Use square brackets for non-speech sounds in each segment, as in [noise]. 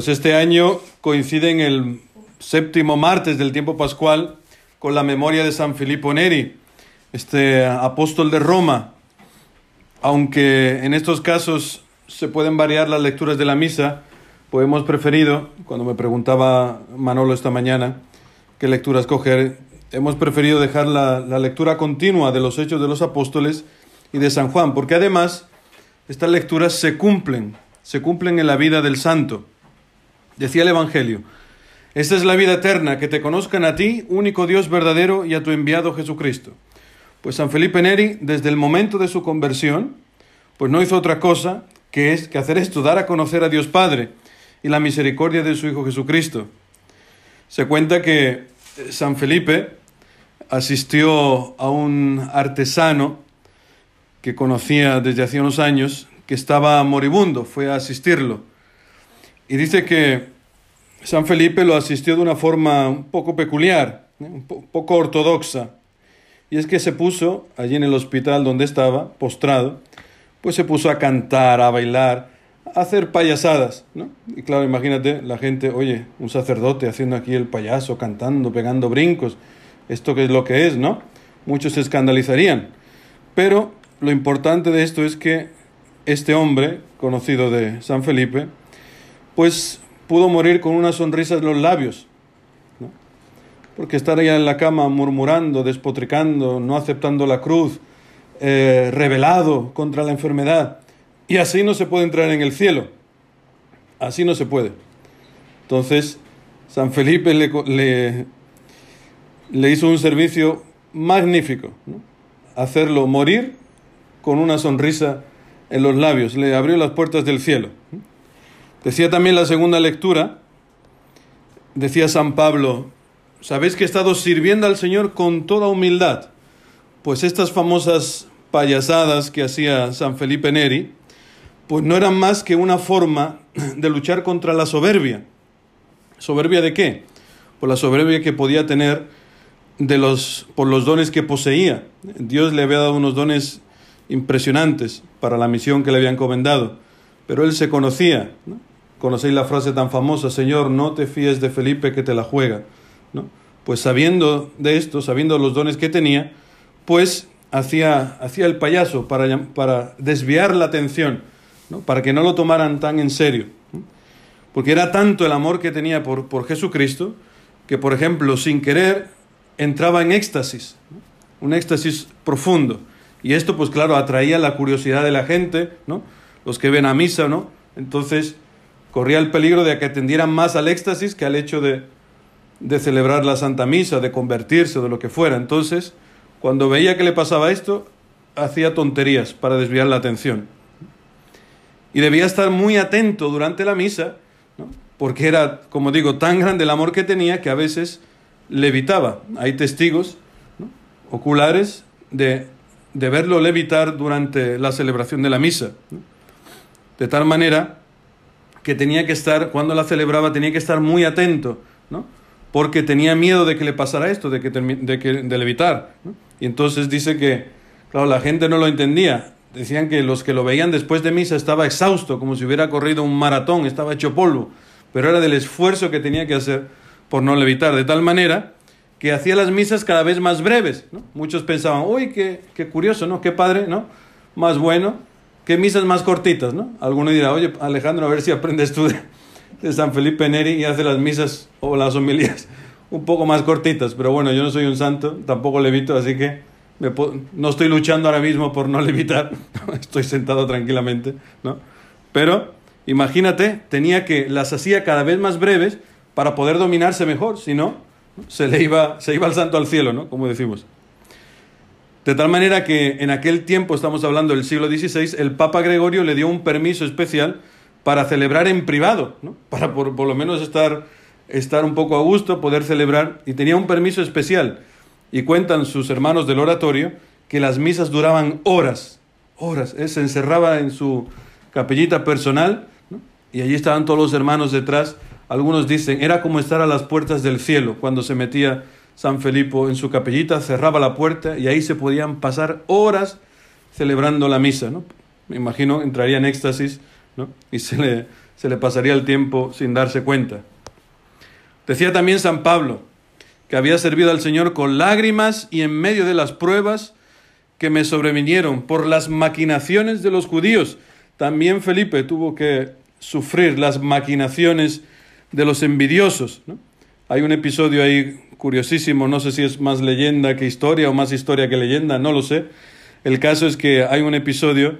Pues este año coincide en el séptimo martes del tiempo pascual con la memoria de San Filippo Neri, este apóstol de Roma. Aunque en estos casos se pueden variar las lecturas de la misa, pues hemos preferido, cuando me preguntaba Manolo esta mañana qué lectura escoger, hemos preferido dejar la, la lectura continua de los hechos de los apóstoles y de San Juan, porque además estas lecturas se cumplen, se cumplen en la vida del santo. Decía el Evangelio, esta es la vida eterna, que te conozcan a ti, único Dios verdadero, y a tu enviado Jesucristo. Pues San Felipe Neri, desde el momento de su conversión, pues no hizo otra cosa que, es, que hacer esto, dar a conocer a Dios Padre y la misericordia de su Hijo Jesucristo. Se cuenta que San Felipe asistió a un artesano que conocía desde hace unos años, que estaba moribundo, fue a asistirlo. Y dice que San Felipe lo asistió de una forma un poco peculiar, un poco ortodoxa. Y es que se puso allí en el hospital donde estaba, postrado, pues se puso a cantar, a bailar, a hacer payasadas, ¿no? Y claro, imagínate la gente, oye, un sacerdote haciendo aquí el payaso, cantando, pegando brincos, esto que es lo que es, ¿no? Muchos se escandalizarían. Pero lo importante de esto es que este hombre, conocido de San Felipe, pues pudo morir con una sonrisa en los labios. Porque estar allá en la cama murmurando, despotricando, no aceptando la cruz, eh, rebelado contra la enfermedad, y así no se puede entrar en el cielo. Así no se puede. Entonces, San Felipe le, le, hizo un servicio magnífico, hacerlo morir con una sonrisa en los labios, le abrió las puertas del cielo. Decía también la segunda lectura, decía San Pablo, sabéis que he estado sirviendo al Señor con toda humildad, pues estas famosas payasadas que hacía San Felipe Neri, pues no eran más que una forma de luchar contra la soberbia. ¿Soberbia de qué? Por la soberbia que podía tener de los, por los dones que poseía. Dios le había dado unos dones impresionantes para la misión que le había encomendado, pero él se conocía. ¿no? Conocéis la frase tan famosa, Señor, no te fíes de Felipe que te la juega. ¿no? Pues sabiendo de esto, sabiendo los dones que tenía, pues hacía, hacía el payaso para, para desviar la atención, ¿no? para que no lo tomaran tan en serio. Porque era tanto el amor que tenía por, por Jesucristo que, por ejemplo, sin querer, entraba en éxtasis, un éxtasis profundo. Y esto, pues claro, atraía la curiosidad de la gente, ¿no? Los que ven a misa, ¿no? Entonces, corría el peligro de que atendieran más al éxtasis que al hecho de, de celebrar la Santa Misa, de convertirse de lo que fuera. Entonces, cuando veía que le pasaba esto, hacía tonterías para desviar la atención. Y debía estar muy atento durante la misa, porque era, como digo, tan grande el amor que tenía que a veces levitaba. Hay testigos oculares de, de, verlo levitar durante la celebración de la misa. De tal manera que tenía que estar, cuando la celebraba, tenía que estar muy atento, ¿no? Porque tenía miedo de que le pasara esto, de que, de, que, de levitar. ¿no? Y entonces dice que, claro, la gente no lo entendía. Decían que los que lo veían después de misa estaba exhausto, como si hubiera corrido un maratón, estaba hecho polvo. Pero era del esfuerzo que tenía que hacer por no levitar. De tal manera que hacía las misas cada vez más breves. ¿no? Muchos pensaban, uy, qué, qué curioso, ¿no? Qué padre, ¿no? Más bueno qué misas más cortitas, ¿no? Alguno dirá, oye, Alejandro, a ver si aprendes tú de, San Felipe Neri y haces las misas o las homilías [laughs] un poco más cortitas. Pero bueno, yo no soy un santo, tampoco levito, así que no estoy luchando ahora mismo por no [laughs] levitar, estoy sentado tranquilamente, ¿no? Pero imagínate, tenía que las hacía cada vez más breves para poder dominarse mejor, si no, se le iba, se iba al santo al cielo, ¿no? Como decimos. De tal manera que en aquel tiempo, estamos hablando del siglo XVI, el Papa Gregorio le dio un permiso especial para celebrar en privado, ¿no? para por, por, lo menos estar, estar un poco a gusto, poder celebrar, y tenía un permiso especial. Y cuentan sus hermanos del oratorio que las misas duraban horas, horas. Él se encerraba en su capellita personal y allí estaban todos los hermanos detrás. Algunos dicen, era como estar a las puertas del cielo cuando se metía San Felipe en su capellita, cerraba la puerta y ahí se podían pasar horas celebrando la misa. ¿no? Me imagino entraría en éxtasis ¿no? y se le, se le pasaría el tiempo sin darse cuenta. Decía también San Pablo que había servido al Señor con lágrimas y en medio de las pruebas que me sobrevinieron por las maquinaciones de los judíos. También Felipe tuvo que sufrir las maquinaciones de los envidiosos. Hay un episodio ahí curiosísimo, no sé si es más leyenda que historia o más historia que leyenda, no lo sé. El caso es que hay un episodio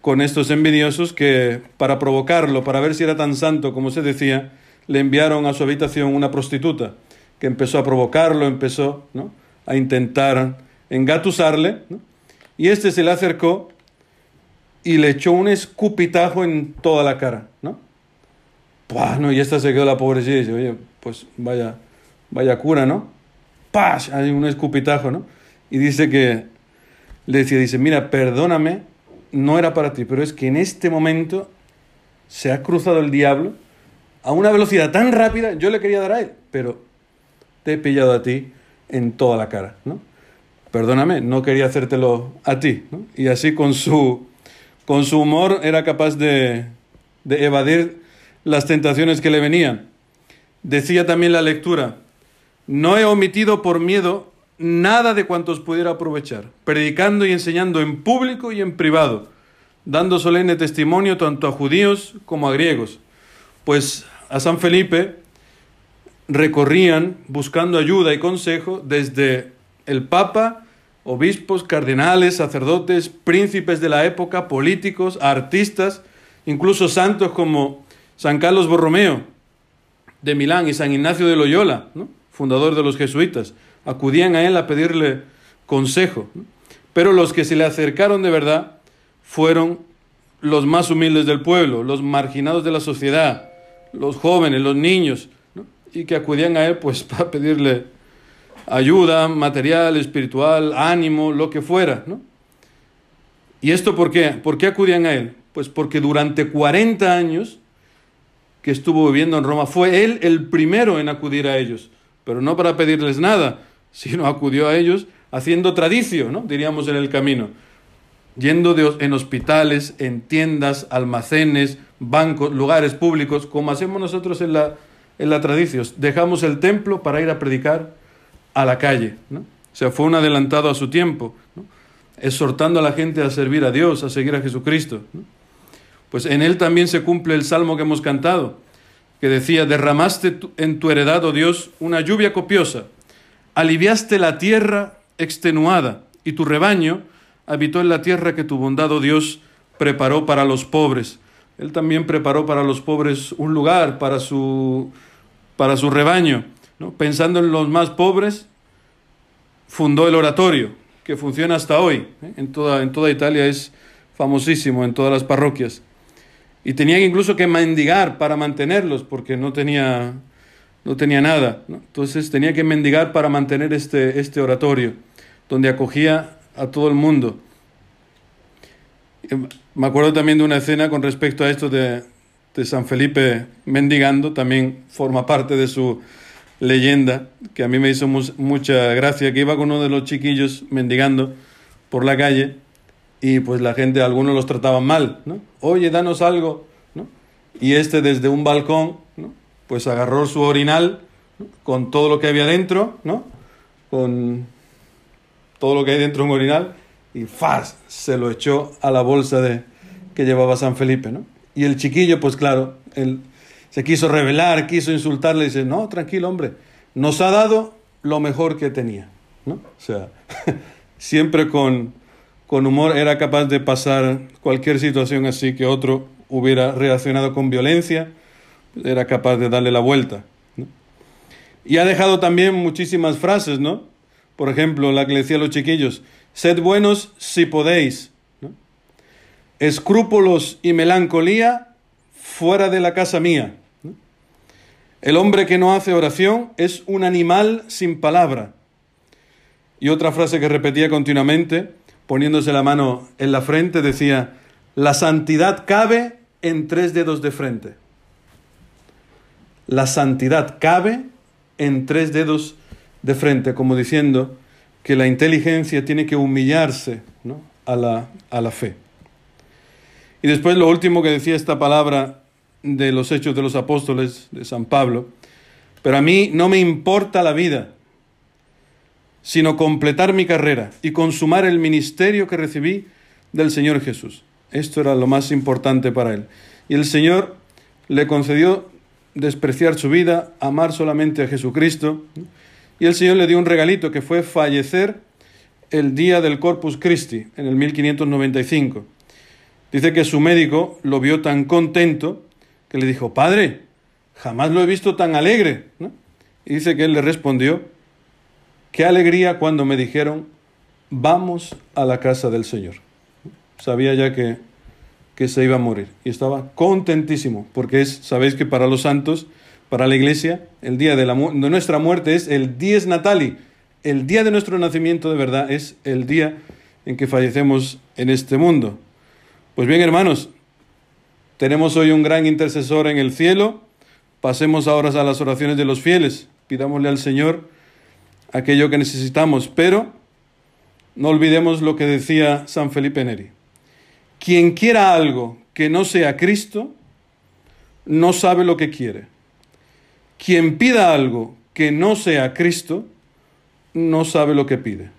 con estos envidiosos que para provocarlo, para ver si era tan santo como se decía, le enviaron a su habitación una prostituta que empezó a provocarlo, empezó ¿no? a intentar engatusarle, y este se le acercó y le echó un escupitajo en toda la cara, ¿no? no, y esta se quedó la pobrecita y dice, oye, pues vaya, vaya cura, ¿no? ¡Pah! Hay un escupitajo, ¿no? Y dice que, le decía, dice, mira, perdóname, no era para ti, pero es que en este momento se ha cruzado el diablo a una velocidad tan rápida, yo le quería dar a él, pero te he pillado a ti en toda la cara, ¿no? Perdóname, no quería hacértelo a ti, ¿no? Y así con su, con su humor era capaz de, de evadir las tentaciones que le venían. Decía también la lectura, no he omitido por miedo nada de cuantos pudiera aprovechar, predicando y enseñando en público y en privado, dando solemne testimonio tanto a judíos como a griegos, pues a San Felipe recorrían buscando ayuda y consejo desde el Papa, obispos, cardenales, sacerdotes, príncipes de la época, políticos, artistas, incluso santos como San Carlos Borromeo de Milán y San Ignacio de Loyola, fundador de los jesuitas, acudían a él a pedirle consejo. Pero los que se le acercaron de verdad fueron los más humildes del pueblo, los marginados de la sociedad, los jóvenes, los niños, y que acudían a él pues [laughs] para pedirle ayuda material, espiritual, ánimo, lo que fuera. ¿Y esto por qué? ¿Por qué acudían a él? Pues porque durante 40 años que estuvo viviendo en Roma fue él el primero en acudir a ellos, pero no para pedirles nada, sino acudió a ellos haciendo tradicio, ¿no? diríamos en el camino, yendo en hospitales, en tiendas, almacenes, bancos, lugares públicos, como hacemos nosotros en la, en la tradición. Dejamos el templo para ir a predicar a la calle. ¿no? O sea, fue un adelantado a su tiempo, exhortando a la gente a servir a Dios, a seguir a Jesucristo. Pues en él también se cumple el salmo que hemos cantado, que decía, derramaste en tu heredad, oh Dios, una lluvia copiosa, aliviaste la tierra extenuada, y tu rebaño habitó en la tierra que tu bondad, oh Dios, preparó para los pobres. Él también preparó para los pobres un lugar para su, para su rebaño. Pensando en los más pobres, fundó el oratorio, que funciona hasta hoy. ¿eh? En, toda, en toda Italia es famosísimo, en todas las parroquias. Y tenía incluso que mendigar para mantenerlos, porque no tenía, no tenía nada. Entonces tenía que mendigar para mantener este, este oratorio, donde acogía a todo el mundo. Me acuerdo también de una escena con respecto a esto de San Felipe mendigando, también forma parte de su leyenda, que a mí me hizo mucha gracia, que iba con uno de los chiquillos mendigando por la calle y pues la gente, algunos los trataban mal, ¿no? Oye, danos algo, ¿no? Y este desde un balcón, ¿no? Pues agarró su orinal con todo lo que había dentro, ¿no? Con todo lo que hay dentro de un orinal y ¡faz! se lo echó a la bolsa de, que llevaba San Felipe, ¿no? Y el chiquillo, pues claro, él se quiso rebelar, quiso insultarle y dice, no, tranquilo hombre, nos ha dado lo mejor que tenía, ¿no? O sea, [laughs] siempre con, con humor era capaz de pasar cualquier situación así que otro hubiera reaccionado con violencia, era capaz de darle la vuelta. ¿no? Y ha dejado también muchísimas frases, ¿no? Por ejemplo, la que le decía a los chiquillos, Sed buenos si podéis. Escrúpulos y melancolía fuera de la casa mía. El hombre que no hace oración es un animal sin palabra. Y otra frase que repetía continuamente, poniéndose la mano en la frente, decía, la santidad cabe en tres dedos de frente. La santidad cabe en tres dedos de frente, como diciendo, que la inteligencia tiene que humillarse a, la, a la fe. Y después lo último que decía esta palabra de los hechos de los apóstoles de San Pablo, pero a mí no me importa la vida, sino completar mi carrera y consumar el ministerio que recibí del Señor Jesús. Esto era lo más importante para él. Y el Señor le concedió despreciar su vida, amar solamente a Jesucristo. Y el Señor le dio un regalito que fue fallecer el día del Corpus Christi, en el 1595. Dice que su médico lo vio tan contento que le dijo, Padre, jamás lo he visto tan alegre. Y dice que él le respondió, qué alegría cuando me dijeron, vamos a la casa del Señor. Sabía ya que, que se iba a morir y estaba contentísimo, porque es, sabéis que para los santos, para la iglesia, el día de, de nuestra muerte es el dies natali, el día de nuestro nacimiento de verdad es el día en que fallecemos en este mundo. Pues bien, hermanos, tenemos hoy un gran intercesor en el cielo. Pasemos ahora a las oraciones de los fieles. Pidámosle al Señor aquello que necesitamos, pero no olvidemos lo que decía San Felipe Neri. Quien quiera algo que no sea Cristo, no sabe lo que quiere. Quien pida algo que no sea Cristo, no sabe lo que pide.